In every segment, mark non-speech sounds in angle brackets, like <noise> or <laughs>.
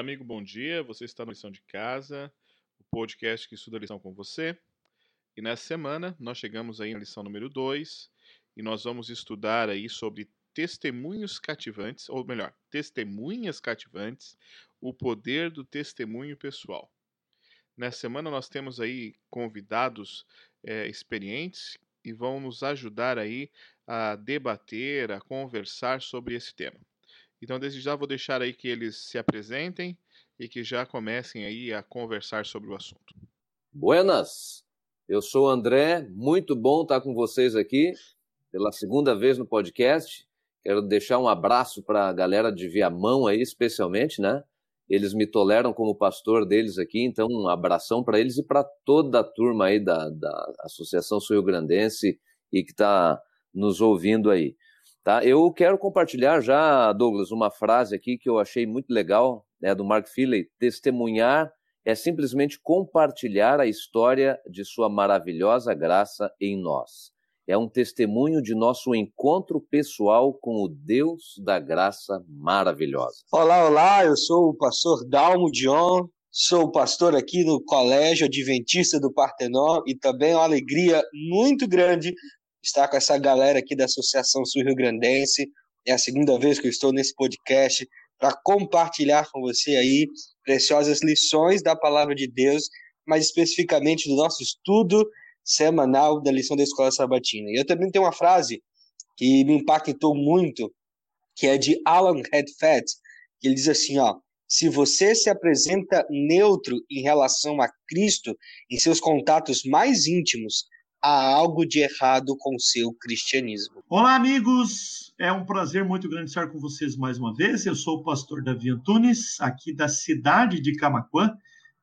Olá, amigo, bom dia. Você está na lição de casa, o podcast que estuda a lição com você. E nessa semana nós chegamos aí na lição número 2 e nós vamos estudar aí sobre testemunhos cativantes, ou melhor, testemunhas cativantes, o poder do testemunho pessoal. Nessa semana nós temos aí convidados é, experientes e vão nos ajudar aí a debater, a conversar sobre esse tema. Então, desde já vou deixar aí que eles se apresentem e que já comecem aí a conversar sobre o assunto. Buenas! Eu sou o André, muito bom estar com vocês aqui pela segunda vez no podcast. Quero deixar um abraço para a galera de Viamão aí, especialmente, né? Eles me toleram como pastor deles aqui, então um abração para eles e para toda a turma aí da, da Associação Sul Grandense e que está nos ouvindo aí. Tá? Eu quero compartilhar já, Douglas, uma frase aqui que eu achei muito legal, né, do Mark Philly. Testemunhar é simplesmente compartilhar a história de sua maravilhosa graça em nós. É um testemunho de nosso encontro pessoal com o Deus da graça maravilhosa. Olá, olá, eu sou o pastor Dalmo Dion, sou pastor aqui no Colégio Adventista do Partenon e também é uma alegria muito grande estar com essa galera aqui da Associação Sul Rio Grandense. É a segunda vez que eu estou nesse podcast para compartilhar com você aí preciosas lições da palavra de Deus, mais especificamente do nosso estudo semanal da lição da escola sabatina. E eu também tenho uma frase que me impactou muito, que é de Alan Redfett, que ele diz assim, ó: se você se apresenta neutro em relação a Cristo em seus contatos mais íntimos, há algo de errado com o seu cristianismo. Olá, amigos! É um prazer muito grande estar com vocês mais uma vez. Eu sou o pastor Davi Antunes, aqui da cidade de Camaquã.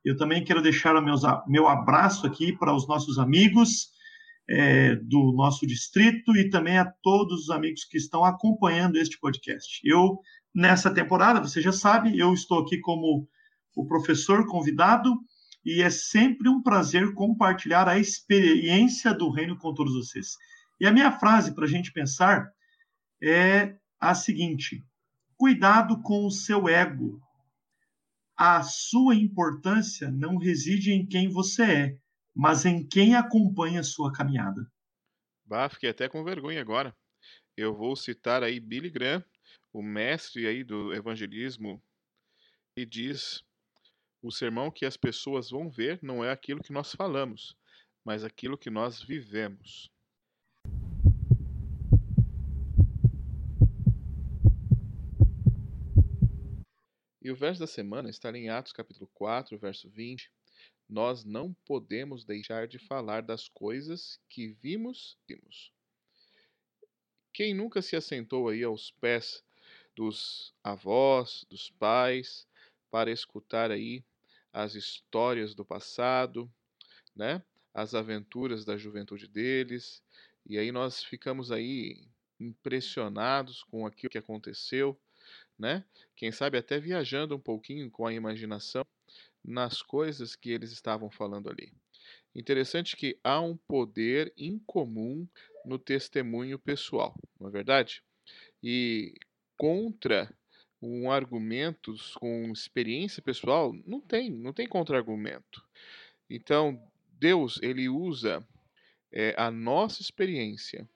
Eu também quero deixar o meu abraço aqui para os nossos amigos é, do nosso distrito e também a todos os amigos que estão acompanhando este podcast. Eu, nessa temporada, você já sabe, eu estou aqui como o professor convidado e é sempre um prazer compartilhar a experiência do reino com todos vocês. E a minha frase para a gente pensar é a seguinte: cuidado com o seu ego. A sua importância não reside em quem você é, mas em quem acompanha a sua caminhada. Bah, fiquei até com vergonha agora. Eu vou citar aí Billy Graham, o mestre aí do evangelismo, e diz o sermão que as pessoas vão ver não é aquilo que nós falamos, mas aquilo que nós vivemos. E o verso da semana está em Atos capítulo 4, verso 20. Nós não podemos deixar de falar das coisas que vimos, vimos. Quem nunca se assentou aí aos pés dos avós, dos pais, para escutar aí as histórias do passado, né? As aventuras da juventude deles. E aí nós ficamos aí impressionados com aquilo que aconteceu, né? Quem sabe até viajando um pouquinho com a imaginação nas coisas que eles estavam falando ali. Interessante que há um poder incomum no testemunho pessoal, não é verdade? E contra um argumento com experiência pessoal, não tem, não tem contra-argumento. Então, Deus, ele usa é, a nossa experiência,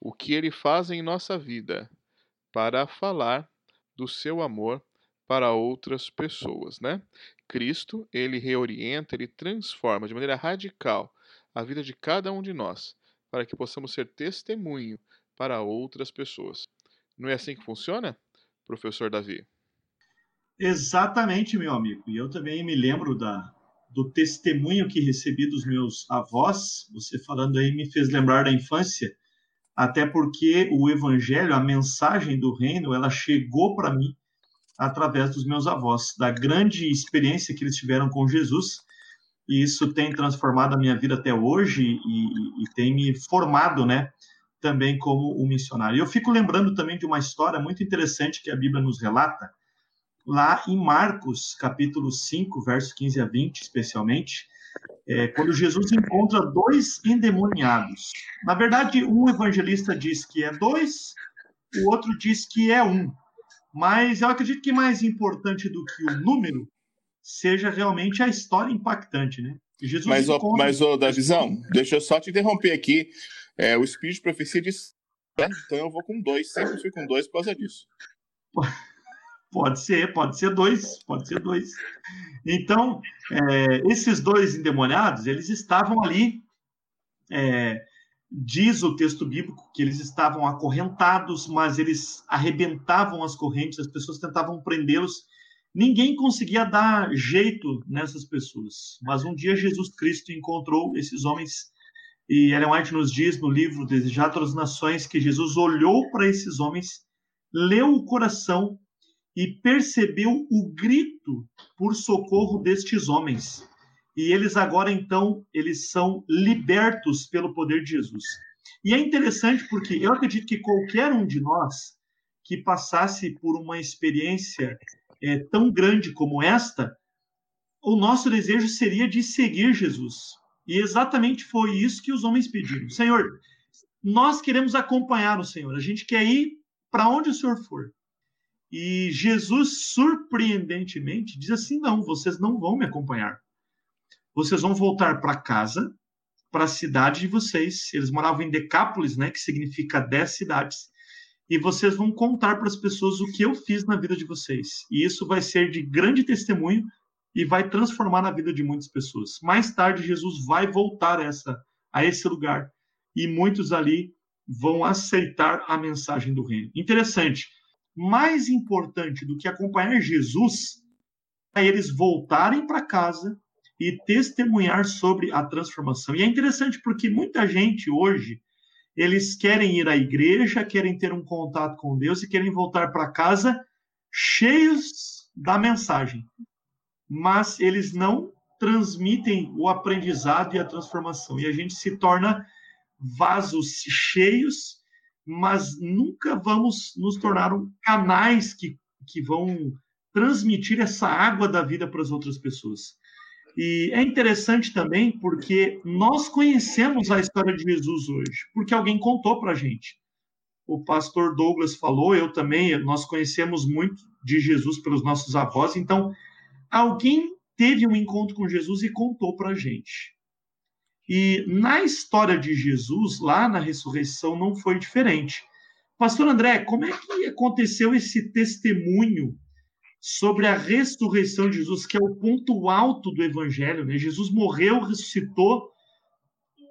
o que ele faz em nossa vida, para falar do seu amor para outras pessoas, né? Cristo, ele reorienta, ele transforma de maneira radical a vida de cada um de nós, para que possamos ser testemunho para outras pessoas. Não é assim que funciona? Professor Davi. Exatamente, meu amigo. E eu também me lembro da, do testemunho que recebi dos meus avós. Você falando aí me fez lembrar da infância, até porque o evangelho, a mensagem do reino, ela chegou para mim através dos meus avós, da grande experiência que eles tiveram com Jesus. E isso tem transformado a minha vida até hoje e, e, e tem me formado, né? Também como um missionário. Eu fico lembrando também de uma história muito interessante que a Bíblia nos relata, lá em Marcos, capítulo 5, versos 15 a 20, especialmente, é, quando Jesus encontra dois endemoniados. Na verdade, um evangelista diz que é dois, o outro diz que é um. Mas eu acredito que mais importante do que o número seja realmente a história impactante, né? Jesus mas, encontra... mas ô, Davizão, deixa eu só te interromper aqui. É, o Espírito de Profecia diz. Né? Então eu vou com dois, sempre fui com dois por causa disso. <laughs> Pode ser, pode ser dois, pode ser dois. Então, é, esses dois endemoniados, eles estavam ali, é, diz o texto bíblico que eles estavam acorrentados, mas eles arrebentavam as correntes, as pessoas tentavam prendê-los. Ninguém conseguia dar jeito nessas pessoas. Mas um dia Jesus Cristo encontrou esses homens e Ellen White nos diz no livro Desejar Todas as Nações que Jesus olhou para esses homens, leu o coração e percebeu o grito por socorro destes homens. E eles agora então, eles são libertos pelo poder de Jesus. E é interessante porque eu acredito que qualquer um de nós que passasse por uma experiência é, tão grande como esta, o nosso desejo seria de seguir Jesus. E exatamente foi isso que os homens pediram. Senhor, nós queremos acompanhar o Senhor. A gente quer ir para onde o Senhor for. E Jesus, surpreendentemente, diz assim: não, vocês não vão me acompanhar. Vocês vão voltar para casa, para a cidade de vocês. Eles moravam em Decápolis, né, que significa dez cidades. E vocês vão contar para as pessoas o que eu fiz na vida de vocês. E isso vai ser de grande testemunho e vai transformar na vida de muitas pessoas. Mais tarde, Jesus vai voltar a, essa, a esse lugar e muitos ali vão aceitar a mensagem do reino. Interessante mais importante do que acompanhar Jesus é eles voltarem para casa e testemunhar sobre a transformação. E é interessante porque muita gente hoje eles querem ir à igreja, querem ter um contato com Deus e querem voltar para casa cheios da mensagem, mas eles não transmitem o aprendizado e a transformação. E a gente se torna vasos cheios mas nunca vamos nos tornar canais que, que vão transmitir essa água da vida para as outras pessoas. E é interessante também porque nós conhecemos a história de Jesus hoje, porque alguém contou para a gente. O pastor Douglas falou, eu também, nós conhecemos muito de Jesus pelos nossos avós, então alguém teve um encontro com Jesus e contou para a gente. E na história de Jesus, lá na ressurreição, não foi diferente. Pastor André, como é que aconteceu esse testemunho sobre a ressurreição de Jesus, que é o ponto alto do evangelho? Né? Jesus morreu, ressuscitou.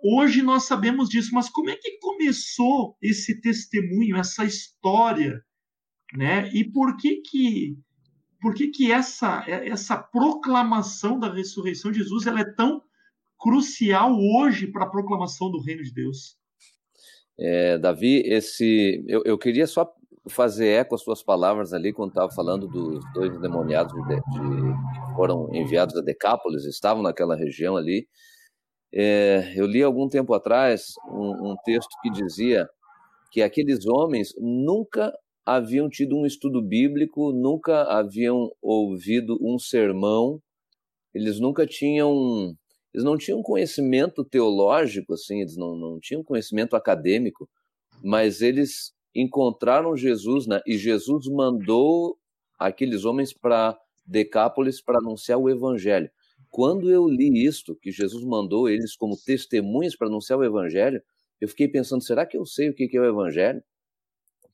Hoje nós sabemos disso, mas como é que começou esse testemunho, essa história, né? E por que que por que que essa essa proclamação da ressurreição de Jesus ela é tão crucial hoje para a proclamação do reino de Deus. É, Davi, esse eu, eu queria só fazer eco às suas palavras ali quando estava falando dos dois endemoniados de, de, que foram enviados a Decápolis, estavam naquela região ali. É, eu li algum tempo atrás um, um texto que dizia que aqueles homens nunca haviam tido um estudo bíblico, nunca haviam ouvido um sermão, eles nunca tinham eles não tinham conhecimento teológico, assim, eles não, não tinham conhecimento acadêmico, mas eles encontraram Jesus, né? E Jesus mandou aqueles homens para Decápolis para anunciar o evangelho. Quando eu li isto, que Jesus mandou eles como testemunhas para anunciar o evangelho, eu fiquei pensando, será que eu sei o que é o evangelho?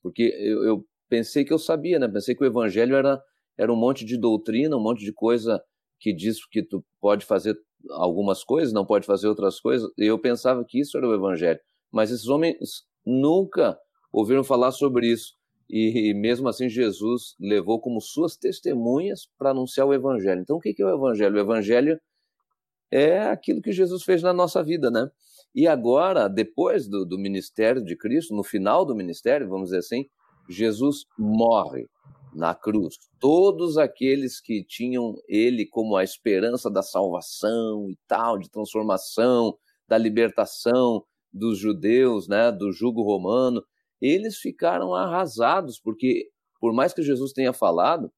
Porque eu, eu pensei que eu sabia, né? Pensei que o evangelho era, era um monte de doutrina, um monte de coisa que diz que tu pode fazer algumas coisas, não pode fazer outras coisas. E eu pensava que isso era o evangelho. Mas esses homens nunca ouviram falar sobre isso. E, mesmo assim, Jesus levou como suas testemunhas para anunciar o evangelho. Então, o que é o evangelho? O evangelho é aquilo que Jesus fez na nossa vida, né? E agora, depois do, do ministério de Cristo, no final do ministério, vamos dizer assim, Jesus morre na cruz. Todos aqueles que tinham ele como a esperança da salvação e tal, de transformação, da libertação dos judeus, né, do jugo romano, eles ficaram arrasados, porque por mais que Jesus tenha falado,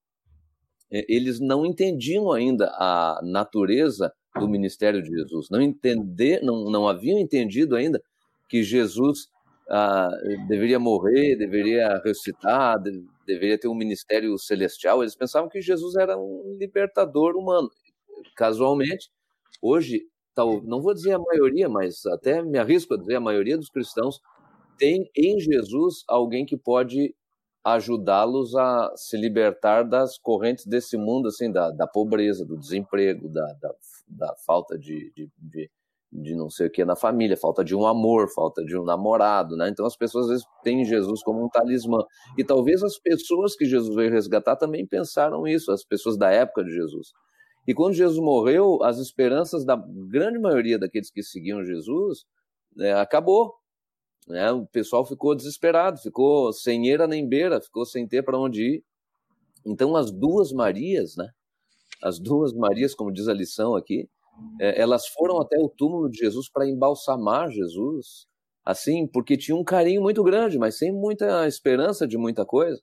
é, eles não entendiam ainda a natureza do ministério de Jesus, não entender, não, não haviam entendido ainda que Jesus ah, deveria morrer, deveria ressuscitar, deveria ter um ministério celestial, eles pensavam que Jesus era um libertador humano. Casualmente, hoje, tal, não vou dizer a maioria, mas até me arrisco a dizer a maioria dos cristãos tem em Jesus alguém que pode ajudá-los a se libertar das correntes desse mundo, assim, da, da pobreza, do desemprego, da, da, da falta de, de, de, de, não sei o que na família, falta de um amor, falta de um namorado, né? Então as pessoas às vezes têm Jesus como um talismã. E talvez as pessoas que Jesus veio resgatar também pensaram isso, as pessoas da época de Jesus. E quando Jesus morreu, as esperanças da grande maioria daqueles que seguiam Jesus né, acabou. Né? O pessoal ficou desesperado, ficou sem eira nem beira, ficou sem ter para onde ir. Então, as duas Marias, né? as duas Marias, como diz a lição aqui, é, elas foram até o túmulo de Jesus para embalsamar Jesus, assim, porque tinha um carinho muito grande, mas sem muita esperança de muita coisa.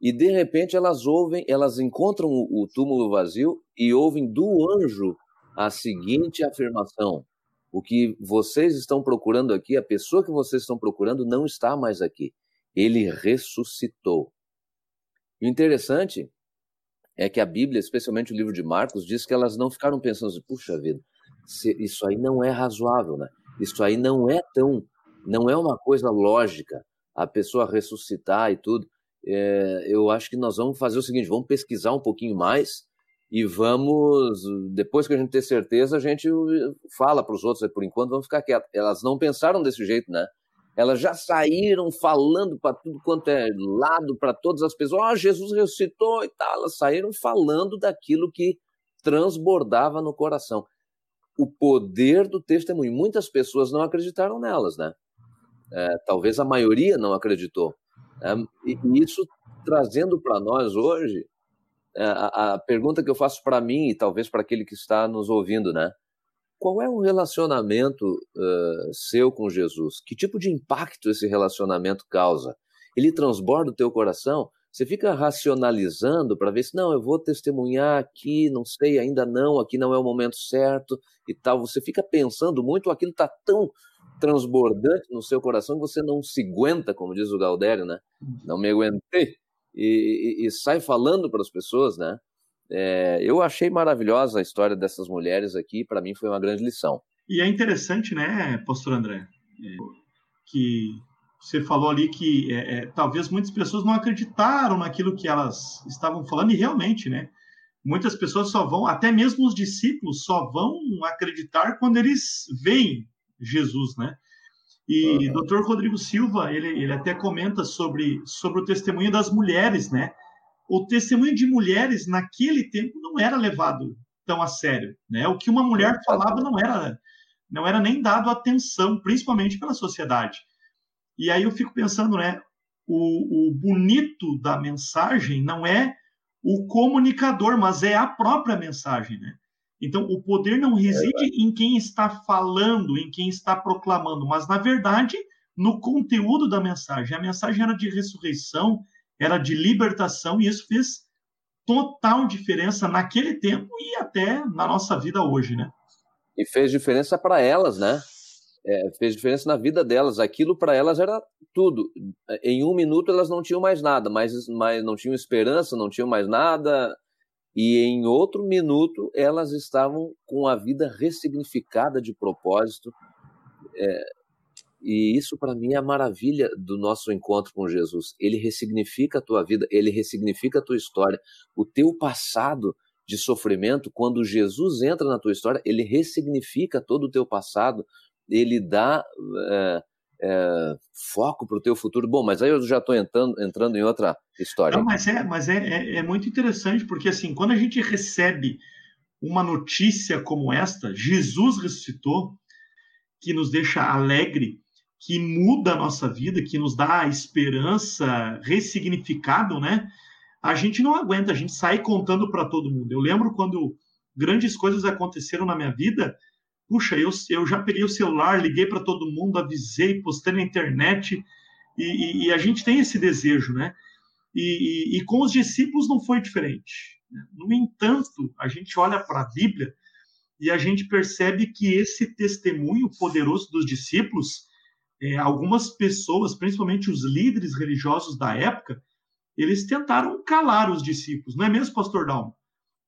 E de repente elas ouvem, elas encontram o, túmulo vazio e ouvem do anjo a seguinte afirmação: o que vocês estão procurando aqui, a pessoa que vocês estão procurando não está mais aqui. Ele ressuscitou. E o interessante é que a Bíblia, especialmente o livro de Marcos, diz que elas não ficaram pensando assim, puxa vida, isso aí não é razoável, né? Isso aí não é tão, não é uma coisa lógica, a pessoa ressuscitar e tudo. É, eu acho que nós vamos fazer o seguinte, vamos pesquisar um pouquinho mais e vamos, depois que a gente ter certeza, a gente fala para os outros, por enquanto vamos ficar quietos. Elas não pensaram desse jeito, né? Elas já saíram falando para tudo quanto é lado, para todas as pessoas, oh, Jesus ressuscitou e tal. Elas saíram falando daquilo que transbordava no coração. O poder do testemunho. Muitas pessoas não acreditaram nelas, né? É, talvez a maioria não acreditou. É, e isso trazendo para nós hoje a, a pergunta que eu faço para mim e talvez para aquele que está nos ouvindo, né? Qual é o relacionamento uh, seu com Jesus? Que tipo de impacto esse relacionamento causa? Ele transborda o teu coração? Você fica racionalizando para ver se não, eu vou testemunhar aqui, não sei, ainda não, aqui não é o momento certo e tal. Você fica pensando muito, aquilo está tão transbordante no seu coração que você não se aguenta, como diz o Galdério, né? Não me aguentei e, e, sai falando para as pessoas, né? É, eu achei maravilhosa a história dessas mulheres aqui, para mim foi uma grande lição. E é interessante, né, pastor André, é, que você falou ali que é, é, talvez muitas pessoas não acreditaram naquilo que elas estavam falando, e realmente, né? Muitas pessoas só vão, até mesmo os discípulos, só vão acreditar quando eles veem Jesus, né? E uhum. Dr. Rodrigo Silva, ele, ele até comenta sobre, sobre o testemunho das mulheres, né? O testemunho de mulheres naquele tempo não era levado tão a sério, né? O que uma mulher falava não era não era nem dado atenção, principalmente pela sociedade. E aí eu fico pensando, né? O, o bonito da mensagem não é o comunicador, mas é a própria mensagem, né? Então, o poder não reside é em quem está falando, em quem está proclamando, mas, na verdade, no conteúdo da mensagem. A mensagem era de ressurreição, era de libertação, e isso fez total diferença naquele tempo e até na nossa vida hoje, né? E fez diferença para elas, né? É, fez diferença na vida delas. Aquilo para elas era tudo. Em um minuto elas não tinham mais nada, mas, mas não tinham esperança, não tinham mais nada e em outro minuto elas estavam com a vida ressignificada de propósito. É, e isso para mim é a maravilha do nosso encontro com Jesus. Ele ressignifica a tua vida, ele ressignifica a tua história. O teu passado de sofrimento, quando Jesus entra na tua história, ele ressignifica todo o teu passado, ele dá é, é, foco para o teu futuro. Bom, mas aí eu já estou entrando, entrando em outra história. Não, mas é, mas é, é, é, muito interessante, porque assim, quando a gente recebe uma notícia como esta, Jesus ressuscitou, que nos deixa alegre, que muda a nossa vida, que nos dá esperança, ressignificado, né? A gente não aguenta, a gente sai contando para todo mundo. Eu lembro quando grandes coisas aconteceram na minha vida, puxa, eu, eu já peguei o celular, liguei para todo mundo, avisei, postei na internet, e, e, e, a gente tem esse desejo, né? E, e, com os discípulos não foi diferente. Né? No entanto, a gente olha para a Bíblia e a gente percebe que esse testemunho poderoso dos discípulos, é, algumas pessoas, principalmente os líderes religiosos da época, eles tentaram calar os discípulos, não é mesmo, pastor Dalmo?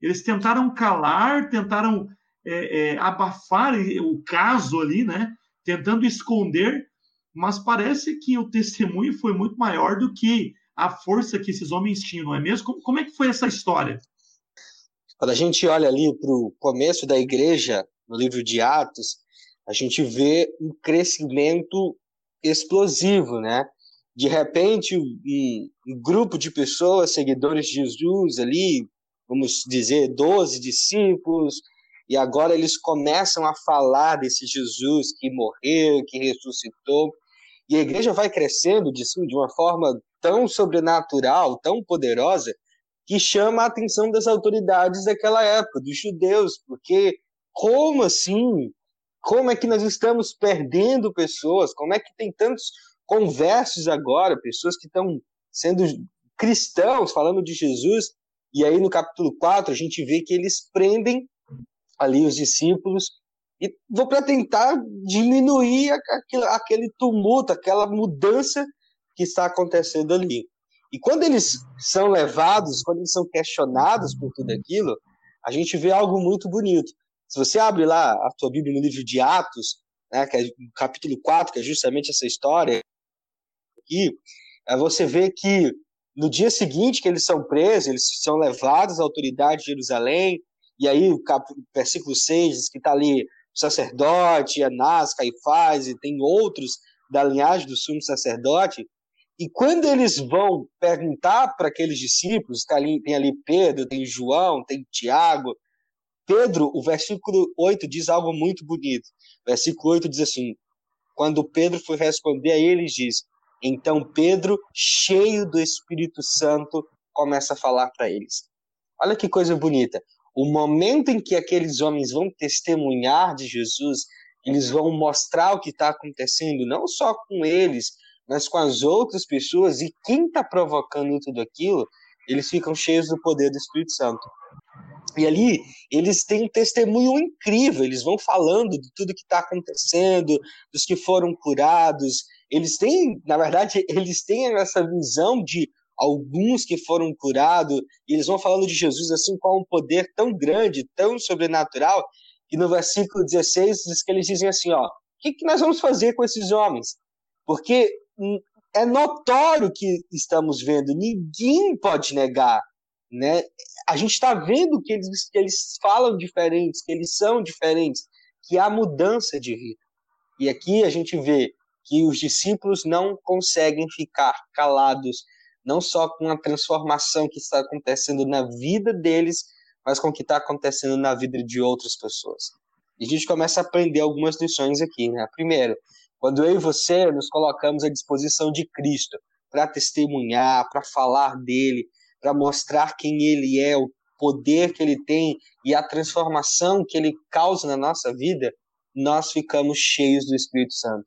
Eles tentaram calar, tentaram é, é, abafar o caso ali, né? Tentando esconder, mas parece que o testemunho foi muito maior do que a força que esses homens tinham, não é mesmo? Como, como é que foi essa história? Quando a gente olha ali para o começo da igreja, no livro de Atos, a gente vê um crescimento explosivo, né? De repente, um, um grupo de pessoas, seguidores de Jesus ali, vamos dizer, 12 discípulos, e agora eles começam a falar desse Jesus que morreu, que ressuscitou, e a igreja vai crescendo de, de uma forma tão sobrenatural, tão poderosa, que chama a atenção das autoridades daquela época, dos judeus, porque como assim? Como é que nós estamos perdendo pessoas? Como é que tem tantos conversos agora, pessoas que estão sendo cristãos falando de Jesus, e aí no capítulo 4 a gente vê que eles prendem ali os discípulos e vou para tentar diminuir aquele, aquele tumulto, aquela mudança que está acontecendo ali. E quando eles são levados, quando eles são questionados por tudo aquilo, a gente vê algo muito bonito. Se você abre lá a tua Bíblia no livro de Atos, né, que é o capítulo 4, que é justamente essa história aqui, você vê que no dia seguinte que eles são presos, eles são levados à autoridade de Jerusalém, e aí o cap... versículo 6 diz que está ali o sacerdote, Anás, Caifás, e tem outros da linhagem do sumo sacerdote, e quando eles vão perguntar para aqueles discípulos, tá ali, tem ali Pedro, tem João, tem Tiago, Pedro, o versículo 8 diz algo muito bonito. O versículo 8 diz assim: Quando Pedro foi responder a eles, diz: Então Pedro, cheio do Espírito Santo, começa a falar para eles. Olha que coisa bonita. O momento em que aqueles homens vão testemunhar de Jesus, eles vão mostrar o que está acontecendo, não só com eles, mas com as outras pessoas, e quem está provocando tudo aquilo, eles ficam cheios do poder do Espírito Santo. E ali eles têm um testemunho incrível, eles vão falando de tudo que está acontecendo, dos que foram curados. Eles têm, na verdade, <laughs> eles têm essa visão de alguns que foram curados, e eles vão falando de Jesus assim com um poder tão grande, tão sobrenatural, que no versículo 16 diz que eles dizem assim, ó, o que, que nós vamos fazer com esses homens? Porque é notório que estamos vendo, ninguém pode negar né? A gente está vendo que eles, que eles falam diferentes, que eles são diferentes, que há mudança de vida. E aqui a gente vê que os discípulos não conseguem ficar calados, não só com a transformação que está acontecendo na vida deles, mas com o que está acontecendo na vida de outras pessoas. E a gente começa a aprender algumas lições aqui, né? Primeiro, quando eu e você nos colocamos à disposição de Cristo para testemunhar, para falar dele, para mostrar quem ele é, o poder que ele tem e a transformação que ele causa na nossa vida, nós ficamos cheios do Espírito Santo.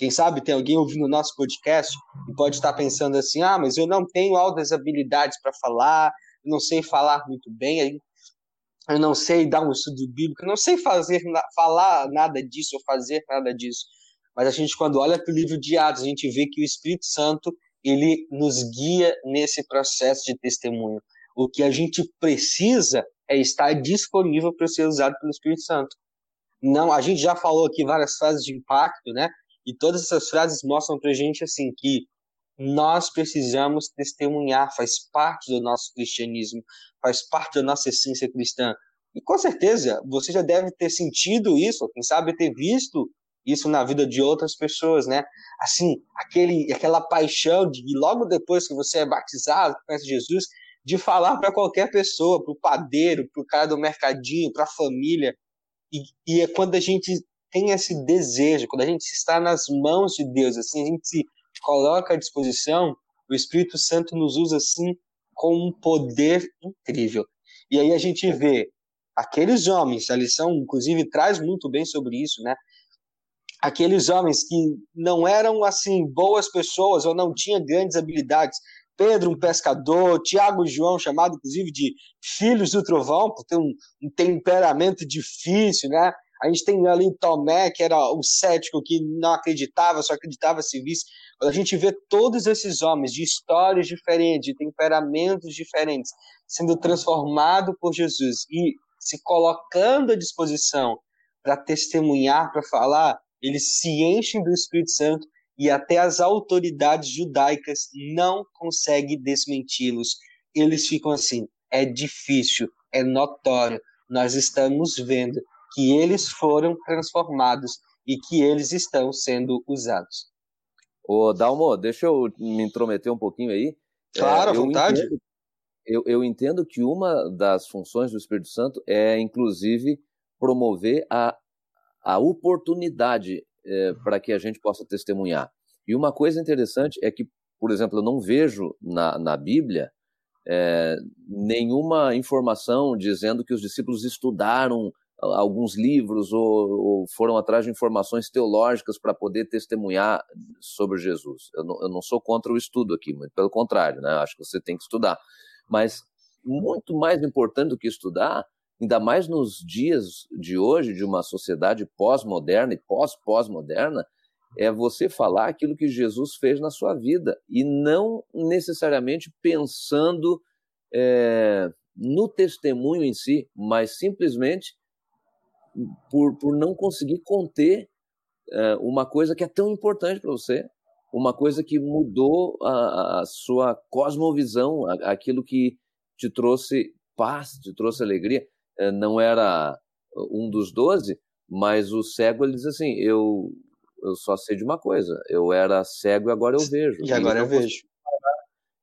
Quem sabe tem alguém ouvindo o nosso podcast e pode estar pensando assim: ah, mas eu não tenho altas habilidades para falar, eu não sei falar muito bem, eu não sei dar um estudo bíblico, eu não sei fazer, falar nada disso ou fazer nada disso. Mas a gente, quando olha para o livro de Atos, a gente vê que o Espírito Santo ele nos guia nesse processo de testemunho. O que a gente precisa é estar disponível para ser usado pelo Espírito Santo. Não, a gente já falou aqui várias frases de impacto, né? E todas essas frases mostram para a gente assim que nós precisamos testemunhar, faz parte do nosso cristianismo, faz parte da nossa essência cristã. E com certeza você já deve ter sentido isso, quem sabe ter visto isso na vida de outras pessoas, né? Assim, aquele, aquela paixão de logo depois que você é batizado, conhece Jesus, de falar para qualquer pessoa, para o padeiro, para o cara do mercadinho, para a família. E, e é quando a gente tem esse desejo, quando a gente está nas mãos de Deus, assim, a gente se coloca à disposição, o Espírito Santo nos usa assim com um poder incrível. E aí a gente vê aqueles homens, a lição, inclusive, traz muito bem sobre isso, né? aqueles homens que não eram assim boas pessoas ou não tinham grandes habilidades. Pedro, um pescador, Tiago e João, chamado inclusive de filhos do trovão, por ter um, um temperamento difícil, né? A gente tem ali Tomé, que era o cético que não acreditava, só acreditava se visse. Quando a gente vê todos esses homens de histórias diferentes, de temperamentos diferentes, sendo transformados por Jesus e se colocando à disposição para testemunhar, para falar, eles se enchem do Espírito Santo e até as autoridades judaicas não conseguem desmenti-los. Eles ficam assim: é difícil, é notório, nós estamos vendo que eles foram transformados e que eles estão sendo usados. Ô, Dalmo, deixa eu me intrometer um pouquinho aí. Claro, é, à vontade. Entendo, eu, eu entendo que uma das funções do Espírito Santo é, inclusive, promover a, a oportunidade é, para que a gente possa testemunhar. E uma coisa interessante é que, por exemplo, eu não vejo na, na Bíblia é, nenhuma informação dizendo que os discípulos estudaram alguns livros ou, ou foram atrás de informações teológicas para poder testemunhar sobre Jesus. Eu não, eu não, sou contra o estudo aqui, muito pelo contrário, né? acho que você tem que estudar. Mas muito mais importante do que estudar ainda mais nos dias de hoje, de uma sociedade pós-moderna e pós-pós-moderna, é você falar aquilo que Jesus fez na sua vida e não necessariamente pensando é, no testemunho em si, mas simplesmente por, por não conseguir conter é, uma coisa que é tão importante para você, uma coisa que mudou a, a sua cosmovisão, aquilo que te trouxe paz, te trouxe alegria. Eh, não era um dos doze, mas o cego ele diz assim: eu, eu só sei de uma coisa, eu era cego e agora eu vejo. E agora eu vejo.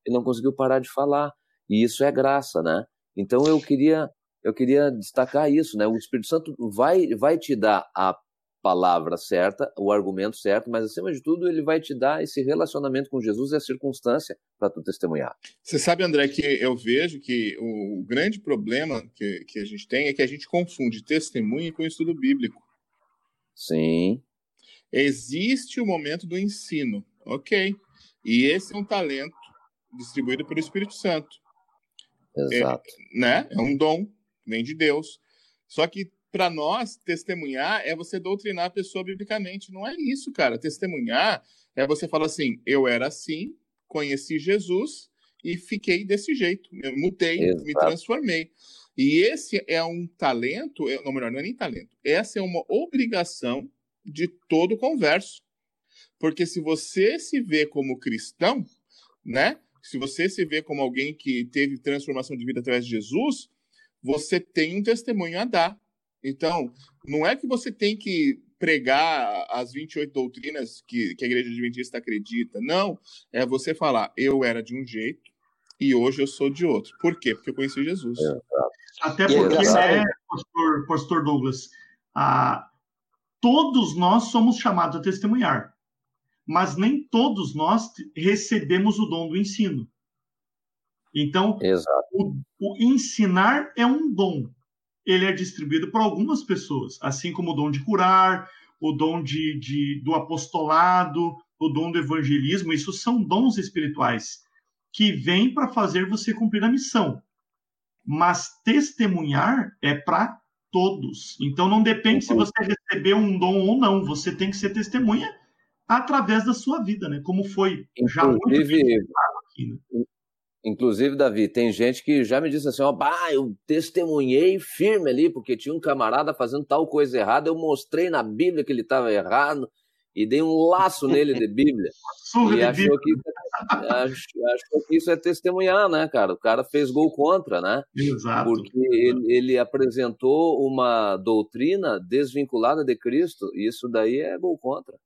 Ele não conseguiu parar de falar. E isso é graça, né? Então eu queria eu queria destacar isso, né? O Espírito Santo vai vai te dar a palavra certa, o argumento certo, mas acima de tudo ele vai te dar esse relacionamento com Jesus e a circunstância para tu testemunhar. Você sabe, André, que eu vejo que o grande problema que, que a gente tem é que a gente confunde testemunho com estudo bíblico. Sim. Existe o momento do ensino, ok. E esse é um talento distribuído pelo Espírito Santo. Exato. É, né? é um dom, vem de Deus. Só que para nós, testemunhar é você doutrinar a pessoa biblicamente. Não é isso, cara. Testemunhar é você falar assim: eu era assim, conheci Jesus e fiquei desse jeito. Eu mudei, Exato. me transformei. E esse é um talento, não melhor, não é nem talento. Essa é uma obrigação de todo converso. Porque se você se vê como cristão, né? Se você se vê como alguém que teve transformação de vida através de Jesus, você tem um testemunho a dar. Então, não é que você tem que pregar as 28 doutrinas que, que a igreja adventista acredita. Não. É você falar, eu era de um jeito e hoje eu sou de outro. Por quê? Porque eu conheci Jesus. É, Até porque, né, pastor, pastor Douglas, ah, todos nós somos chamados a testemunhar, mas nem todos nós recebemos o dom do ensino. Então, o, o ensinar é um dom, ele é distribuído para algumas pessoas, assim como o dom de curar, o dom de, de, do apostolado, o dom do evangelismo, isso são dons espirituais que vêm para fazer você cumprir a missão. Mas testemunhar é para todos. Então não depende se você recebeu um dom ou não, você tem que ser testemunha através da sua vida, né? Como foi já muito aqui, né? Inclusive, Davi, tem gente que já me disse assim: ó, bah, eu testemunhei firme ali, porque tinha um camarada fazendo tal coisa errada, eu mostrei na Bíblia que ele estava errado e dei um laço nele de Bíblia. <laughs> e achou que, achou que isso é testemunhar, né, cara? O cara fez gol contra, né? Exato. Porque ele, ele apresentou uma doutrina desvinculada de Cristo, e isso daí é gol contra.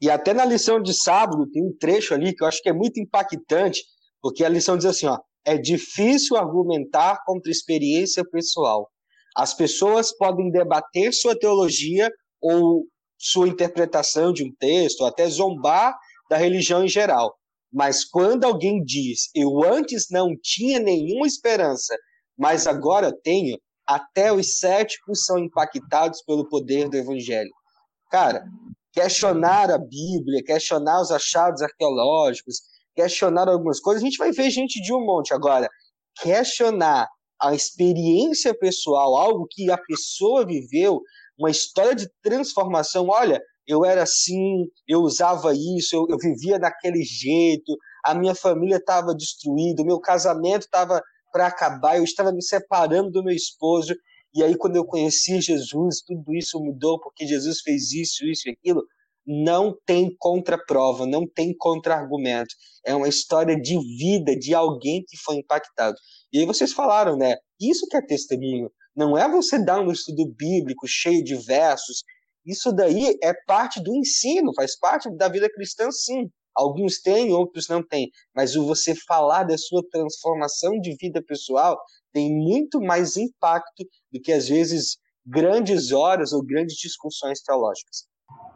E até na lição de sábado tem um trecho ali que eu acho que é muito impactante porque a lição diz assim, ó, é difícil argumentar contra experiência pessoal. As pessoas podem debater sua teologia ou sua interpretação de um texto, ou até zombar da religião em geral. Mas quando alguém diz, eu antes não tinha nenhuma esperança, mas agora tenho, até os céticos são impactados pelo poder do evangelho. Cara, questionar a Bíblia, questionar os achados arqueológicos, questionar algumas coisas, a gente vai ver gente de um monte. Agora, questionar a experiência pessoal, algo que a pessoa viveu, uma história de transformação. Olha, eu era assim, eu usava isso, eu, eu vivia daquele jeito, a minha família estava destruída, o meu casamento estava para acabar, eu estava me separando do meu esposo. E aí, quando eu conheci Jesus, tudo isso mudou porque Jesus fez isso, isso e aquilo. Não tem contraprova, não tem contra-argumento. É uma história de vida de alguém que foi impactado. E aí vocês falaram, né? Isso que é testemunho. Não é você dar um estudo bíblico cheio de versos. Isso daí é parte do ensino, faz parte da vida cristã, sim. Alguns têm, outros não têm. Mas o você falar da sua transformação de vida pessoal tem muito mais impacto do que, às vezes, grandes horas ou grandes discussões teológicas.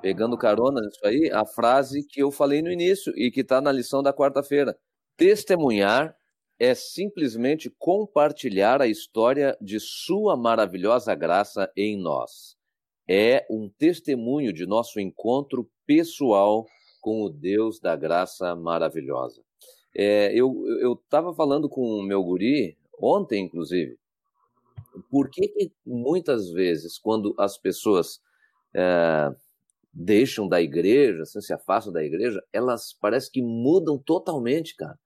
Pegando carona nisso aí, a frase que eu falei no início e que está na lição da quarta-feira: testemunhar é simplesmente compartilhar a história de Sua maravilhosa graça em nós. É um testemunho de nosso encontro pessoal com o Deus da graça maravilhosa. É, eu estava falando com o meu guri, ontem inclusive, por que, muitas vezes, quando as pessoas é, deixam da igreja, assim, se afastam da igreja, elas parece que mudam totalmente, cara.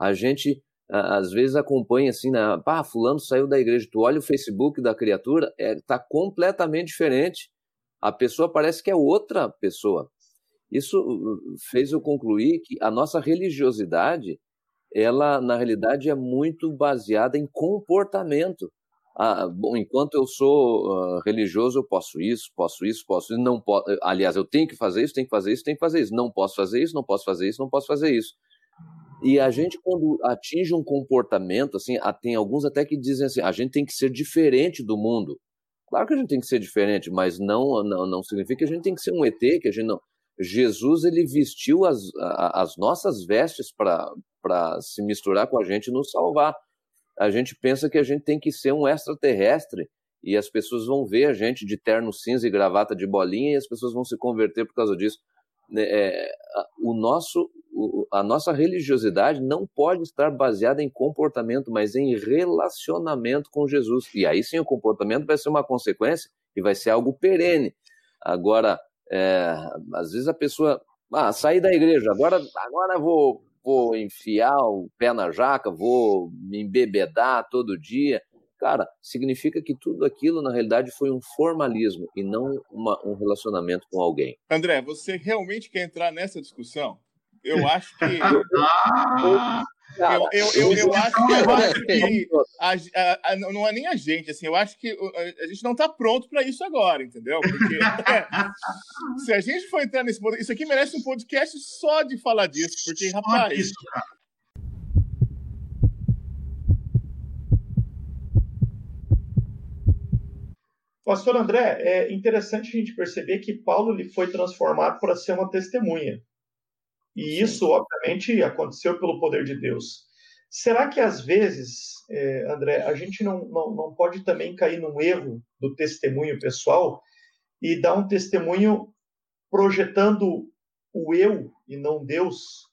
A gente às vezes acompanha assim, né? Pá, fulano saiu da igreja, tu olha o Facebook da criatura, é, tá completamente diferente. A pessoa parece que é outra pessoa. Isso uh, fez eu concluir que a nossa religiosidade, ela na realidade é muito baseada em comportamento. Ah, bom, enquanto eu sou uh, religioso, eu posso isso, posso isso, posso isso, não posso. Aliás, eu tenho que fazer isso, tenho que fazer isso, tenho que fazer isso. Não posso fazer isso, não posso fazer isso, não posso fazer isso. E a gente, quando atinge um comportamento, assim, tem alguns até que dizem assim, a gente tem que ser diferente do mundo. Claro que a gente tem que ser diferente, mas não, não, não significa que a gente tem que ser um ET, que a gente não. Jesus ele vestiu as, as nossas vestes para se misturar com a gente e nos salvar. A gente pensa que a gente tem que ser um extraterrestre e as pessoas vão ver a gente de terno cinza e gravata de bolinha e as pessoas vão se converter por causa disso. Né, é, o nosso, a nossa religiosidade não pode estar baseada em comportamento, mas em relacionamento com Jesus. E aí sim o comportamento vai ser uma consequência e vai ser algo perene. Agora, é, às vezes a pessoa, ah, saí da igreja, agora, agora vou, vou enfiar o pé na jaca, vou me embebedar todo dia. Cara, significa que tudo aquilo, na realidade, foi um formalismo e não uma, um relacionamento com alguém. André, você realmente quer entrar nessa discussão? Eu acho que. <laughs> eu, eu, eu, eu, acho que, eu acho que a, a, a, não é nem a gente, assim, eu acho que a, gente não está pronto para isso agora, entendeu? Porque <laughs> se a gente for entrar nesse isso aqui merece um podcast só de falar disso, porque, rapaz. Isso, Pastor André, é interessante a gente perceber que Paulo ele foi transformado para ser uma testemunha. E isso, obviamente, aconteceu pelo poder de Deus. Será que às vezes, é, André, a gente não, não, não pode também cair num erro do testemunho pessoal e dar um testemunho projetando o eu e não Deus?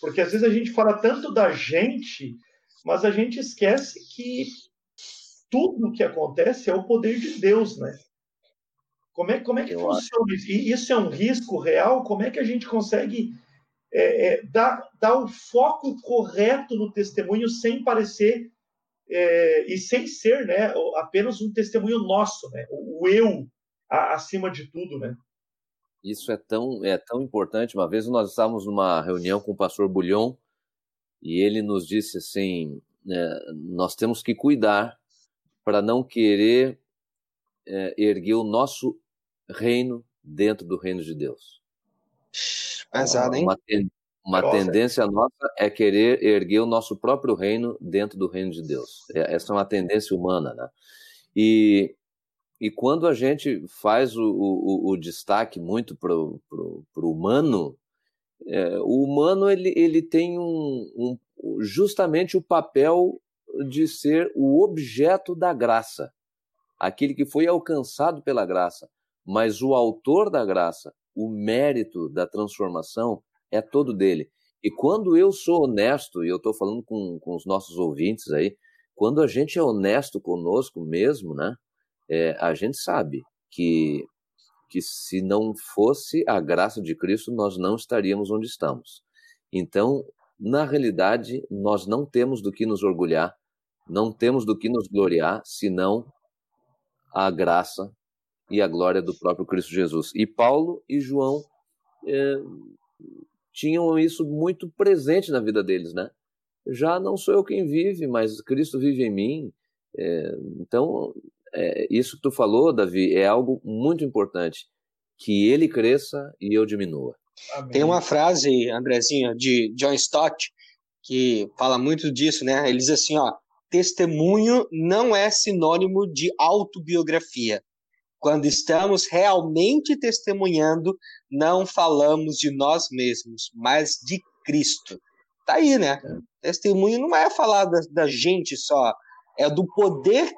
Porque às vezes a gente fala tanto da gente, mas a gente esquece que tudo o que acontece é o poder de Deus, né? Como é, como é que Eu funciona isso? E isso é um risco real? Como é que a gente consegue é, é, dar, dar o foco correto no testemunho sem parecer é, e sem ser né, apenas um testemunho nosso, né? o, eu a, acima de tudo, né? Isso é tão, é tão importante. Uma vez nós estávamos numa reunião com o pastor Bulhão e ele nos disse assim: é, nós temos que cuidar para não querer é, erguer o nosso reino dentro do reino de Deus. Pesado, hein? Uma, uma tendência nossa é querer erguer o nosso próprio reino dentro do reino de Deus. É, essa é uma tendência humana, né? E, e quando a gente faz o, o, o destaque muito para o humano, é, o humano ele, ele tem um, um, justamente o papel de ser o objeto da graça, aquele que foi alcançado pela graça. Mas o autor da graça, o mérito da transformação é todo dele. E quando eu sou honesto, e eu estou falando com, com os nossos ouvintes aí, quando a gente é honesto conosco mesmo, né? É, a gente sabe que, que se não fosse a graça de Cristo, nós não estaríamos onde estamos. Então, na realidade, nós não temos do que nos orgulhar, não temos do que nos gloriar, senão a graça e a glória do próprio Cristo Jesus. E Paulo e João é, tinham isso muito presente na vida deles, né? Já não sou eu quem vive, mas Cristo vive em mim. É, então, é, isso que tu falou, Davi, é algo muito importante. Que ele cresça e eu diminua. Amém. Tem uma frase, Andrezinho, de John Stott, que fala muito disso, né? Ele diz assim, ó, testemunho não é sinônimo de autobiografia. Quando estamos realmente testemunhando, não falamos de nós mesmos, mas de Cristo. Tá aí, né? É. Testemunho não é falar da, da gente só, é do poder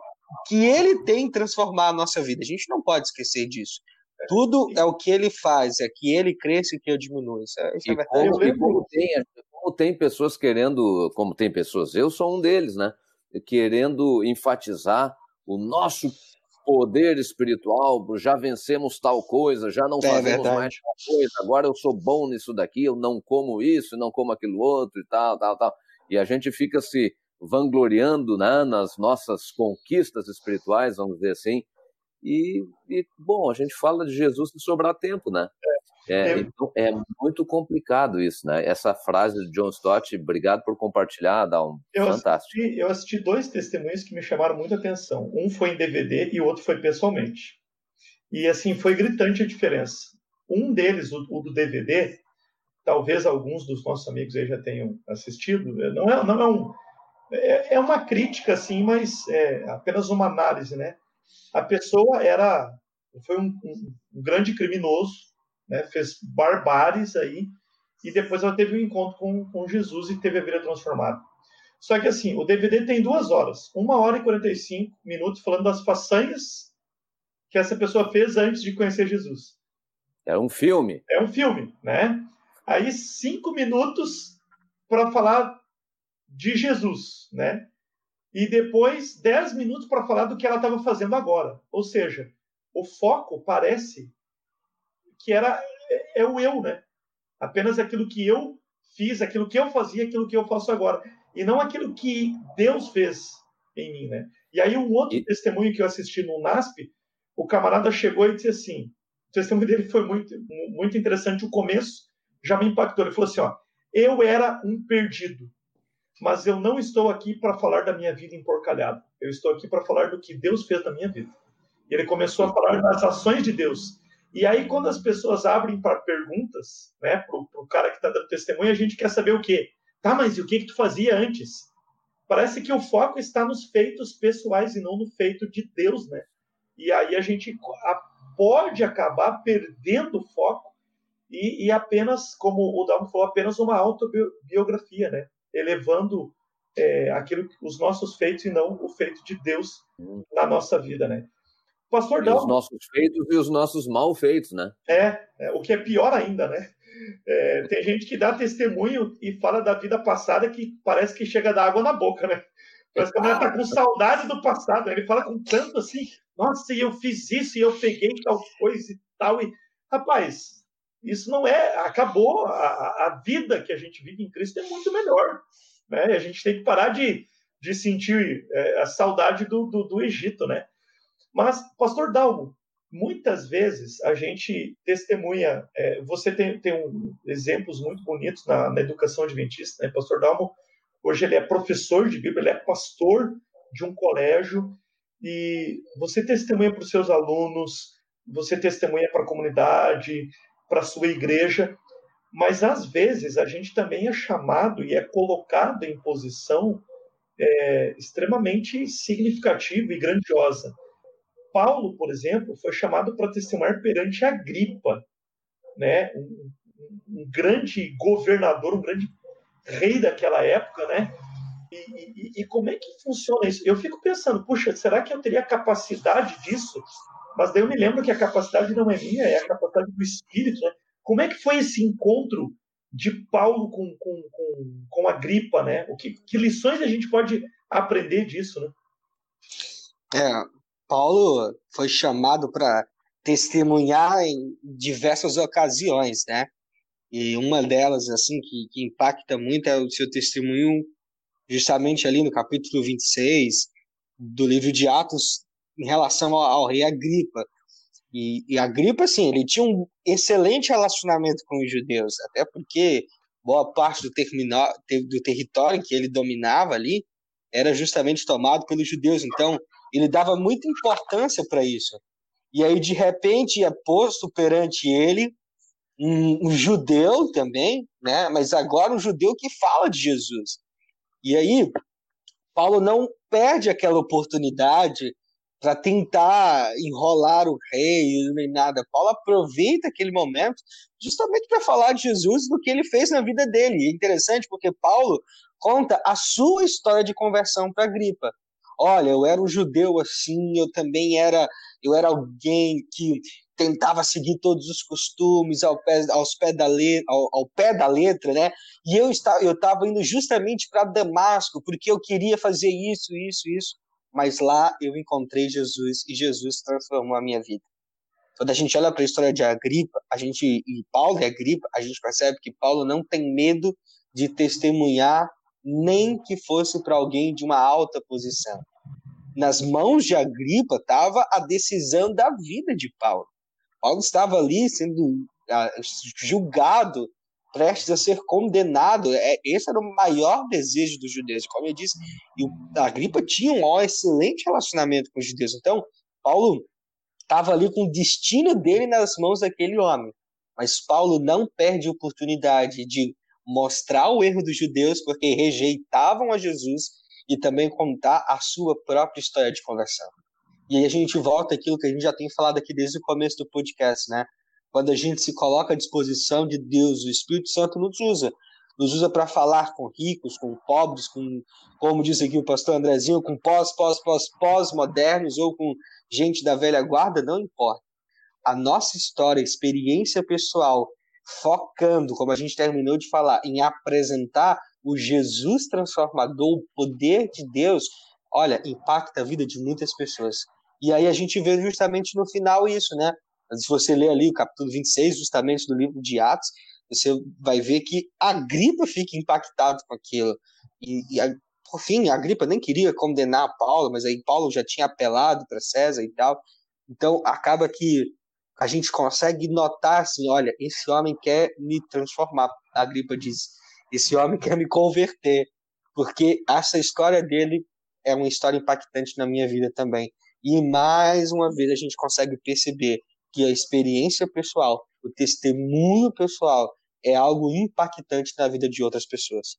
que ele tem em transformar a nossa vida. A gente não pode esquecer disso. Tudo é o que ele faz, é que ele cresça e que eu diminua. Isso é, isso é verdade. Como, e como tem, como tem pessoas querendo, como tem pessoas, eu sou um deles, né? Querendo enfatizar o nosso poder espiritual, já vencemos tal coisa, já não é fazemos é mais tal coisa, agora eu sou bom nisso daqui, eu não como isso, não como aquilo outro e tal, tal, tal. E a gente fica se vangloriando né, nas nossas conquistas espirituais, vamos dizer assim. E, e, bom, a gente fala de Jesus se sobrar tempo, né? É, é, então, é muito complicado isso, né? Essa frase de John Stott, obrigado por compartilhar, dá um eu fantástico. Assisti, eu assisti dois testemunhos que me chamaram muita atenção. Um foi em DVD e o outro foi pessoalmente. E assim, foi gritante a diferença. Um deles, o, o do DVD, talvez alguns dos nossos amigos aí já tenham assistido, não é, não é um é, é uma crítica, assim, mas é apenas uma análise, né? A pessoa era, foi um, um, um grande criminoso, né? Fez barbares aí, e depois ela teve um encontro com, com Jesus e teve a vida transformada. Só que assim, o DVD tem duas horas, uma hora e 45 minutos falando das façanhas que essa pessoa fez antes de conhecer Jesus. É um filme. É um filme, né? Aí cinco minutos para falar de Jesus, né? E depois 10 minutos para falar do que ela estava fazendo agora. Ou seja, o foco parece que era é, é, o eu, né? Apenas aquilo que eu fiz, aquilo que eu fazia, aquilo que eu faço agora, e não aquilo que Deus fez em mim, né? E aí um outro e... testemunho que eu assisti no NASP, o camarada chegou e disse assim, o testemunho dele foi muito muito interessante, o começo já me impactou. Ele falou assim, ó, eu era um perdido, mas eu não estou aqui para falar da minha vida emporcalhada. Eu estou aqui para falar do que Deus fez na minha vida. E ele começou a falar das ações de Deus. E aí, quando as pessoas abrem para perguntas, né, para o cara que está dando testemunho, a gente quer saber o quê? Tá, mas e o que, que tu fazia antes? Parece que o foco está nos feitos pessoais e não no feito de Deus, né? E aí a gente pode acabar perdendo o foco e, e apenas, como o Dalmo falou, apenas uma autobiografia, né? elevando é, aquilo, os nossos feitos e não o feito de Deus na nossa vida, né? Pastor Dalmo, os nossos feitos e os nossos mal feitos, né? É, é o que é pior ainda, né? É, tem gente que dá testemunho e fala da vida passada que parece que chega da água na boca, né? Parece que a mulher tá com saudade do passado. Ele fala com tanto assim, nossa, e eu fiz isso, e eu peguei tal coisa e tal. E, rapaz, isso não é. Acabou. A, a vida que a gente vive em Cristo é muito melhor. Né? A gente tem que parar de, de sentir é, a saudade do, do, do, Egito. Né? Mas, Pastor Dalmo, muitas vezes a gente testemunha. É, você tem, tem um, exemplos muito bonitos na, na educação adventista. Né? Pastor Dalmo, hoje ele é professor de Bíblia, ele é pastor de um colégio. E você testemunha para os seus alunos, você testemunha para a comunidade, para a sua igreja, mas às vezes a gente também é chamado e é colocado em posição é, extremamente significativa e grandiosa. Paulo, por exemplo, foi chamado para testemunhar perante a Agripa, né? Um, um, grande governador, um grande rei daquela época, né? E, e, e, como é que funciona isso? Eu fico pensando, puxa, será que eu teria capacidade disso? Mas daí eu me lembro que a capacidade não é minha, é a capacidade do Espírito. Né? Como é que foi esse encontro de Paulo com, com, com, com a gripa? Né? O que, que lições a gente pode aprender disso? Né? É, Paulo foi chamado para testemunhar em diversas ocasiões, né? E uma delas, assim, que, que impacta muito é o seu testemunho justamente ali no capítulo 26 do livro de Atos em relação ao, ao rei Agripa. E, e Agripa, assim, ele tinha um excelente relacionamento com os judeus, até porque boa parte do, do território que ele dominava ali era justamente tomado pelos judeus. Então, ele dava muita importância para isso. E aí, de repente, é posto perante ele um, um, judeu também, né? mas agora um judeu que fala de Jesus. E aí, Paulo não perde aquela oportunidade para tentar enrolar o rei nem nada. Paulo aproveita aquele momento justamente para falar de Jesus do que ele fez na vida dele. É interessante porque Paulo conta a sua história de conversão para Gripa. Olha, eu era um judeu assim, eu também era, eu era alguém que tentava seguir todos os costumes ao pé, aos pé da letra, ao, ao pé da letra, né? E eu estava, eu estava indo justamente para Damasco porque eu queria fazer isso, isso, isso. Mas lá eu encontrei Jesus e Jesus transformou a minha vida. Quando a gente olha para a história de Agripa, a gente e Paulo e Agripa, a gente percebe que Paulo não tem medo de testemunhar nem que fosse para alguém de uma alta posição. Nas mãos de Agripa estava a decisão da vida de Paulo. Paulo estava ali sendo ah, julgado, prestes a ser condenado. É, esse era o maior desejo dos judeus. Como eu disse, e Agripa tinha um excelente relacionamento com os judeus. Então, Paulo estava ali com o destino dele nas mãos daquele homem. Mas Paulo não perde a oportunidade de mostrar o erro dos judeus porque rejeitavam a Jesus e também contar a sua própria história de conversão. E aí a gente volta àquilo que a gente já tem falado aqui desde o começo do podcast, né? Quando a gente se coloca à disposição de Deus, o Espírito Santo nos usa. Nos usa para falar com ricos, com pobres, com, como diz aqui o pastor Andrezinho, com pós, pós, pós, pós-modernos ou com gente da velha guarda, não importa. A nossa história, experiência pessoal, focando, como a gente terminou de falar, em apresentar o Jesus transformador, o poder de Deus, olha, impacta a vida de muitas pessoas. E aí a gente vê justamente no final isso, né? Se você ler ali o capítulo 26, justamente do livro de Atos, você vai ver que a gripa fica impactado com aquilo. E, e a, por fim, a gripa nem queria condenar Paulo, mas aí Paulo já tinha apelado para César e tal. Então acaba que a gente consegue notar assim, olha, esse homem quer me transformar. A gripa diz, esse homem quer me converter, porque essa história dele é uma história impactante na minha vida também. E mais uma vez a gente consegue perceber que a experiência pessoal, o testemunho pessoal, é algo impactante na vida de outras pessoas.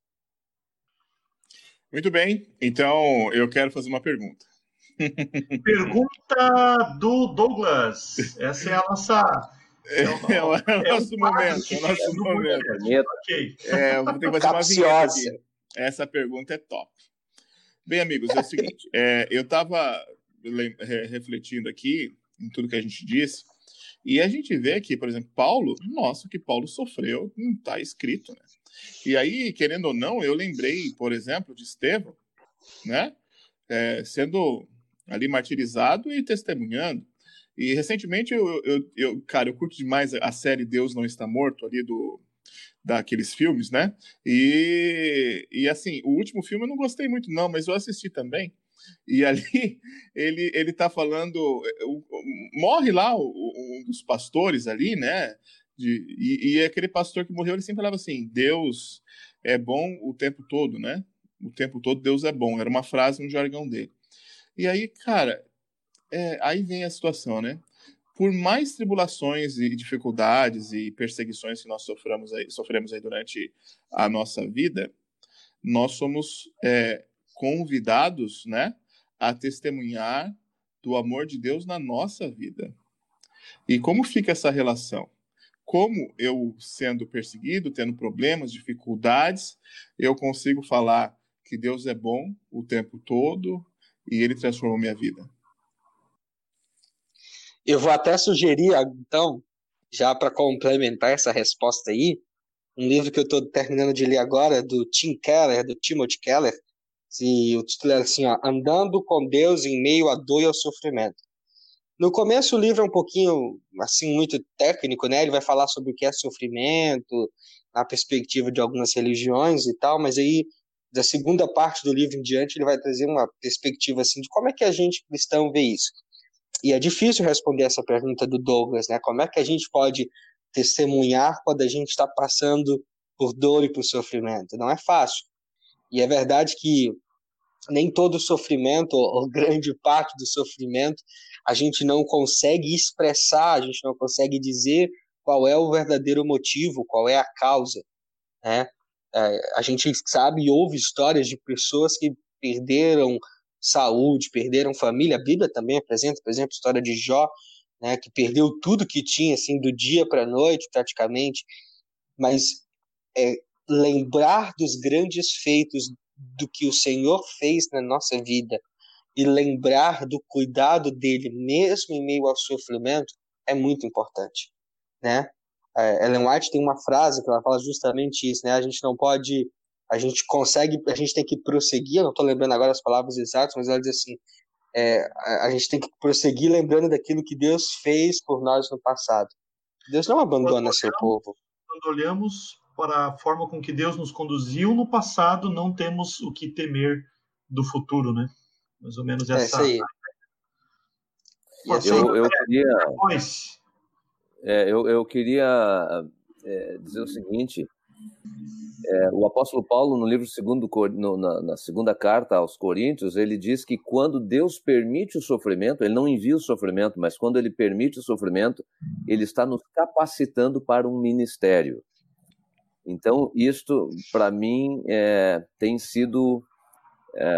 Muito bem, então eu quero fazer uma pergunta. Pergunta do Douglas. Essa é a nossa. É, é, o, é o nosso momento. É o nosso momento. Okay. É, eu vou ter que fazer uma vinheta aqui. Essa pergunta é top. Bem, amigos, é o seguinte: é, eu estava refletindo aqui em tudo que a gente disse, e a gente vê que, por exemplo, Paulo, nossa, o que Paulo sofreu não está escrito, né? E aí, querendo ou não, eu lembrei, por exemplo, de Estevão, né? É, sendo ali martirizado e testemunhando. E recentemente, eu, eu, eu, cara, eu curto demais a série Deus Não Está Morto, ali do, daqueles filmes, né? E, e assim, o último filme eu não gostei muito, não, mas eu assisti também. E <laughs> ali ele ele tá falando, morre lá um dos pastores ali, né? De, e, e aquele pastor que morreu, ele sempre falava assim: Deus é bom o tempo todo, né? O tempo todo Deus é bom. Era uma frase no jargão dele. E aí, cara, é, aí vem a situação, né? por mais tribulações e dificuldades e perseguições que nós aí, sofremos aí durante a nossa vida, nós somos é, convidados, né, a testemunhar do amor de Deus na nossa vida. E como fica essa relação? Como eu, sendo perseguido, tendo problemas, dificuldades, eu consigo falar que Deus é bom o tempo todo e Ele transformou minha vida? Eu vou até sugerir, então, já para complementar essa resposta aí, um livro que eu estou terminando de ler agora, do Tim Keller, do Timothy Keller, e o título é assim, ó, Andando com Deus em meio à dor e ao sofrimento. No começo o livro é um pouquinho, assim, muito técnico, né? Ele vai falar sobre o que é sofrimento, na perspectiva de algumas religiões e tal, mas aí da segunda parte do livro em diante ele vai trazer uma perspectiva assim de como é que a gente cristão vê isso. E é difícil responder essa pergunta do Douglas, né? Como é que a gente pode testemunhar quando a gente está passando por dor e por sofrimento? Não é fácil. E é verdade que nem todo sofrimento, ou grande parte do sofrimento, a gente não consegue expressar, a gente não consegue dizer qual é o verdadeiro motivo, qual é a causa. Né? É, a gente sabe e ouve histórias de pessoas que perderam saúde, perderam família. A Bíblia também apresenta, por exemplo, a história de Jó, né, que perdeu tudo que tinha, assim, do dia para a noite, praticamente. Mas é, lembrar dos grandes feitos do que o Senhor fez na nossa vida e lembrar do cuidado dele, mesmo em meio ao sofrimento, é muito importante, né? É, Ellen White tem uma frase que ela fala justamente isso, né? A gente não pode, a gente consegue, a gente tem que prosseguir. Eu não estou lembrando agora as palavras exatas, mas ela diz assim: é, a, gente tem que prosseguir lembrando daquilo que Deus fez por nós no passado. Deus não abandona quando seu olhamos, povo. Quando olhamos para a forma com que Deus nos conduziu no passado, não temos o que temer do futuro, né? Mais ou menos essa. É, assim, eu, eu queria. É, eu, eu queria é, dizer o seguinte: é, o apóstolo Paulo, no livro segundo, no, na, na, segunda carta aos Coríntios, ele diz que quando Deus permite o sofrimento, ele não envia o sofrimento, mas quando ele permite o sofrimento, ele está nos capacitando para um ministério. Então, isto, para mim, é, tem sido é,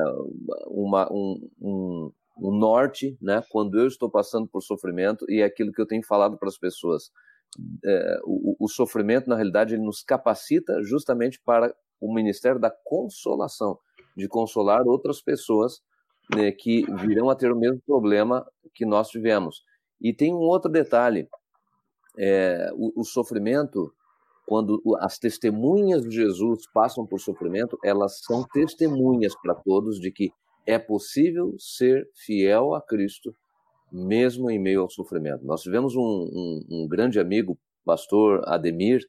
uma, um, um, um, norte, né, quando eu estou passando por sofrimento, e é aquilo que eu tenho falado para as pessoas. É, o, o, sofrimento, na realidade, ele nos capacita justamente para o ministério da consolação, de consolar outras pessoas né, que virão a ter o mesmo problema que nós tivemos. E tem um outro detalhe: é, o, o sofrimento quando as testemunhas de Jesus passam por sofrimento, elas são testemunhas para todos de que é possível ser fiel a Cristo mesmo em meio ao sofrimento. Nós tivemos um, um, um grande amigo, pastor Ademir,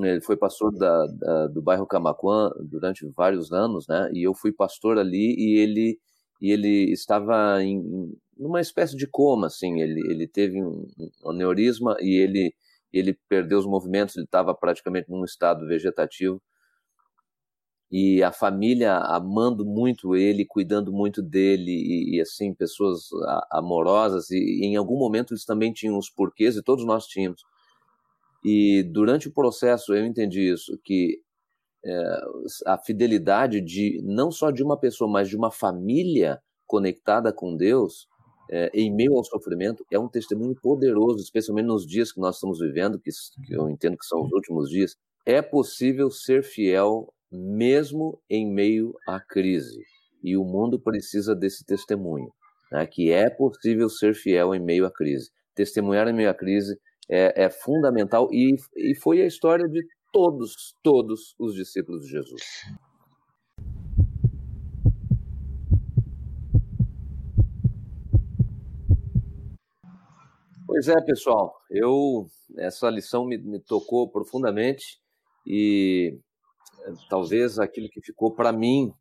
ele foi pastor da, da, do bairro Camaquã durante vários anos, né? E eu fui pastor ali e ele e ele estava em numa espécie de coma, assim. Ele ele teve um, um aneurisma e ele ele perdeu os movimentos, ele estava praticamente num estado vegetativo. E a família amando muito ele, cuidando muito dele, e, e assim, pessoas amorosas, e, e, em algum momento eles também tinham os porquês, e todos nós tínhamos. E durante o processo eu entendi isso, que é, a fidelidade de não só de uma pessoa, mas de uma família conectada com Deus, é, em meio ao sofrimento é um testemunho poderoso, especialmente nos dias que nós estamos vivendo, que, que eu entendo que são os últimos dias. É possível ser fiel mesmo em meio à crise. E o mundo precisa desse testemunho, né, que é possível ser fiel em meio à crise. Testemunhar em meio à crise é, é fundamental e, e foi a história de todos, todos os discípulos de Jesus. Pois é, pessoal, eu essa lição me, me tocou profundamente e talvez aquilo que ficou para mim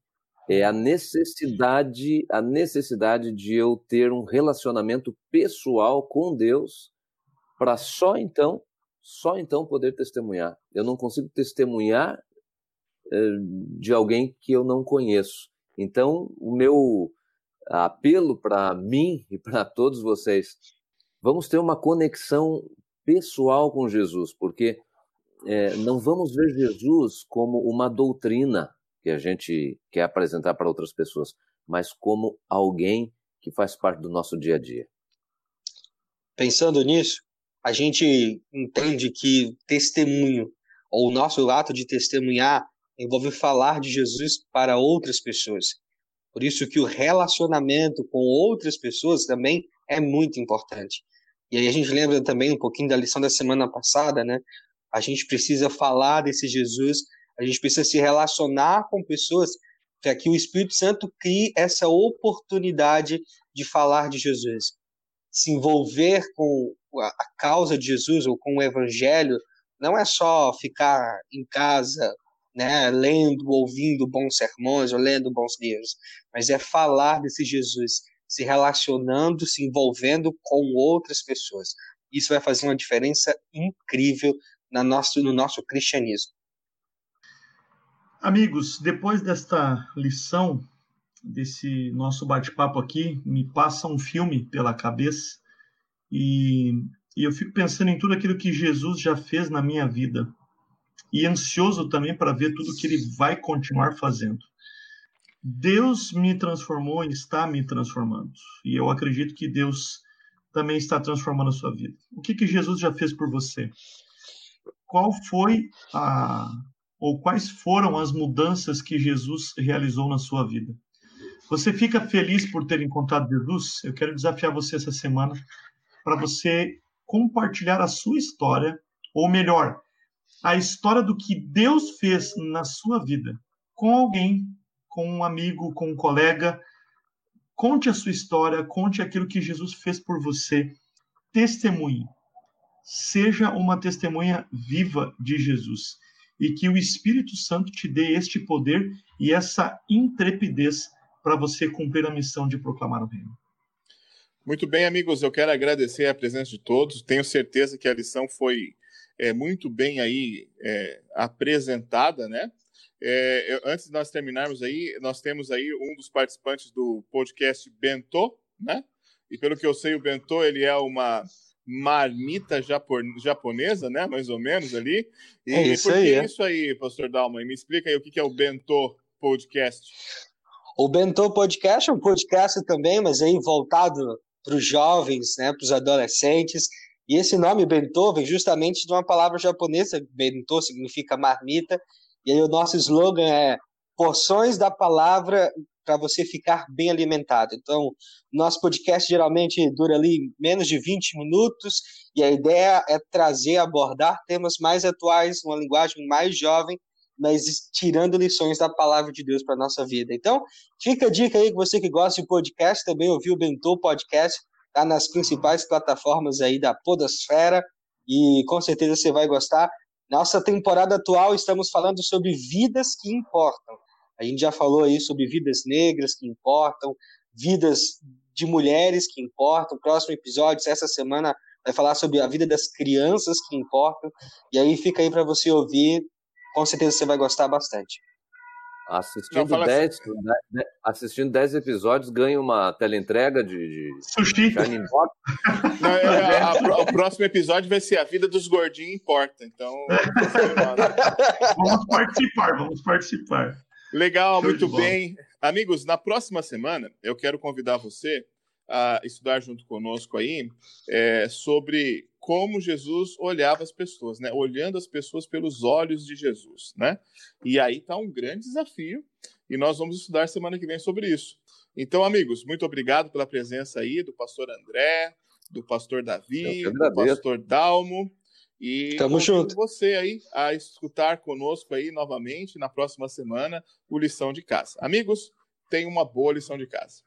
é a necessidade, a necessidade de eu ter um relacionamento pessoal com Deus para só então, só então poder testemunhar. Eu não consigo testemunhar eh, de alguém que eu não conheço. Então, o meu apelo para mim e para todos vocês vamos ter uma conexão pessoal com Jesus, porque é, não vamos ver Jesus como uma doutrina que a gente quer apresentar para outras pessoas, mas como alguém que faz parte do nosso dia a dia. Pensando nisso, a gente entende que testemunho, ou o nosso ato de testemunhar, envolve falar de Jesus para outras pessoas. Por isso que o relacionamento com outras pessoas também é muito importante. E aí a gente lembra também um pouquinho da lição da semana passada, né? A gente precisa falar desse Jesus, a gente precisa se relacionar com pessoas para que o Espírito Santo crie essa oportunidade de falar de Jesus. se envolver com a causa de Jesus ou com o evangelho não é só ficar em casa, né, lendo, ouvindo bons sermões ou lendo bons livros, mas é falar desse Jesus, se relacionando, se envolvendo com outras pessoas. Isso vai fazer uma diferença incrível na nosso, no nosso cristianismo. Amigos, depois desta lição, desse nosso bate-papo aqui, me passa um filme pela cabeça e, e eu fico pensando em tudo aquilo que Jesus já fez na minha vida e ansioso também para ver tudo que ele vai continuar fazendo. Deus me transformou e está me transformando. E eu acredito que Deus também está transformando a sua vida. O que, que Jesus já fez por você? Qual foi a ou quais foram as mudanças que Jesus realizou na sua vida? Você fica feliz por ter encontrado Jesus? Eu quero desafiar você essa semana para você compartilhar a sua história, ou melhor, a história do que Deus fez na sua vida com alguém, com um amigo, com um colega. Conte a sua história, conte aquilo que Jesus fez por você. Testemunhe. Seja uma testemunha viva de Jesus e que o Espírito Santo te dê este poder e essa intrepidez para você cumprir a missão de proclamar o reino. Muito bem, amigos, eu quero agradecer a presença de todos. Tenho certeza que a lição foi é, muito bem aí é, apresentada, né? É, eu, antes de nós terminarmos aí, nós temos aí um dos participantes do podcast Bentô, né? E pelo que eu sei, o Bentô ele é uma marmita japonesa, né? Mais ou menos ali. E é isso por que aí, é. isso aí, Pastor Dalma? Me explica aí o que é o Bentô Podcast. O Bentô Podcast é um podcast também, mas aí voltado para os jovens, né? Para os adolescentes. E esse nome Bentô vem justamente de uma palavra japonesa. Bentô significa marmita. E aí o nosso slogan é porções da palavra para você ficar bem alimentado. Então, nosso podcast geralmente dura ali menos de 20 minutos e a ideia é trazer, abordar temas mais atuais, uma linguagem mais jovem, mas tirando lições da palavra de Deus para nossa vida. Então, fica a dica aí que você que gosta de podcast, também ouviu o Bentô Podcast, tá nas principais plataformas aí da podosfera e com certeza você vai gostar. Nossa temporada atual estamos falando sobre vidas que importam. A gente já falou aí sobre vidas negras que importam, vidas de mulheres que importam. Próximo episódio, essa semana, vai falar sobre a vida das crianças que importam. E aí fica aí para você ouvir. Com certeza você vai gostar bastante. Assistindo 10 assim. assistindo dez episódios, ganha uma teleentrega de, de Sushi. <laughs> Não, é, a, a, o próximo episódio vai ser A Vida dos Gordinhos Importa. Então. <laughs> vamos participar, vamos participar. Legal, Show muito bem. Amigos, na próxima semana eu quero convidar você a estudar junto conosco aí é, sobre como Jesus olhava as pessoas, né? Olhando as pessoas pelos olhos de Jesus, né? E aí está um grande desafio e nós vamos estudar semana que vem sobre isso. Então, amigos, muito obrigado pela presença aí do pastor André, do pastor Davi, do pastor Dalmo. E Tamo junto. você aí a escutar conosco aí novamente na próxima semana o lição de casa. Amigos, tenha uma boa lição de casa.